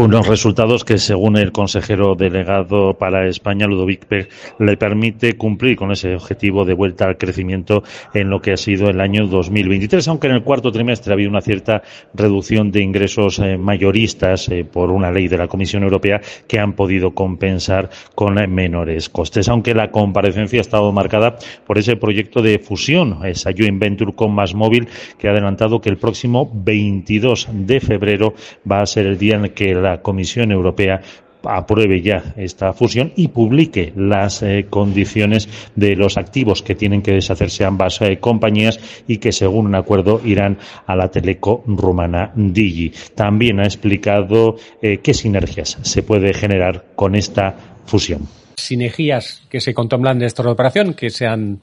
Unos resultados que, según el consejero delegado para España, Ludovic Peg, le permite cumplir con ese objetivo de vuelta al crecimiento en lo que ha sido el año 2023, aunque en el cuarto trimestre ha habido una cierta reducción de ingresos eh, mayoristas eh, por una ley de la Comisión Europea que han podido compensar con eh, menores costes, aunque la comparecencia ha estado marcada por ese proyecto de fusión, esa joint venture con Más Móvil, que ha adelantado que el próximo 22 de febrero va a ser el día en el que la Comisión Europea apruebe ya esta fusión y publique las eh, condiciones de los activos que tienen que deshacerse ambas eh, compañías y que según un acuerdo irán a la teleco rumana Digi. También ha explicado eh, qué sinergias se puede generar con esta fusión. Sinergias que se contemplan de esta operación, que se han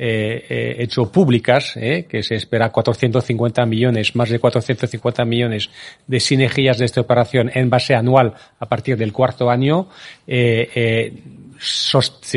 eh, eh, hecho públicas, eh, que se espera 450 millones, más de 450 millones de sinergias de esta operación en base anual a partir del cuarto año, se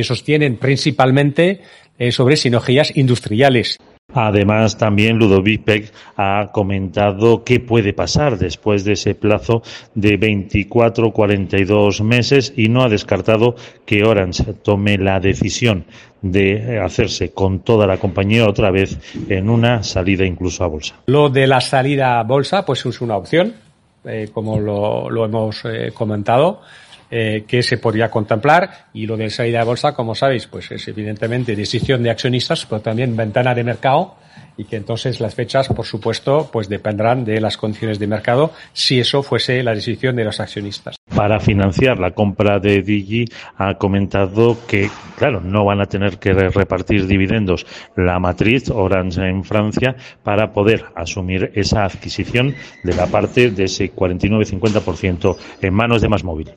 sostienen principalmente sobre sinergias industriales. Además, también Ludovic Peck ha comentado qué puede pasar después de ese plazo de 24 42 meses y no ha descartado que Orange tome la decisión de hacerse con toda la compañía otra vez en una salida incluso a bolsa. Lo de la salida a bolsa, pues es una opción, eh, como lo, hemos eh, comentado. Eh, que se podría contemplar y lo de salida de bolsa, como sabéis, pues es evidentemente decisión de accionistas, pero también ventana de mercado y que entonces las fechas, por supuesto, pues dependerán de las condiciones de mercado si eso fuese la decisión de los accionistas. Para financiar la compra de Digi ha comentado que, claro, no van a tener que repartir dividendos la matriz Orange en Francia para poder asumir esa adquisición de la parte de ese 49-50% en manos de Más Móvil.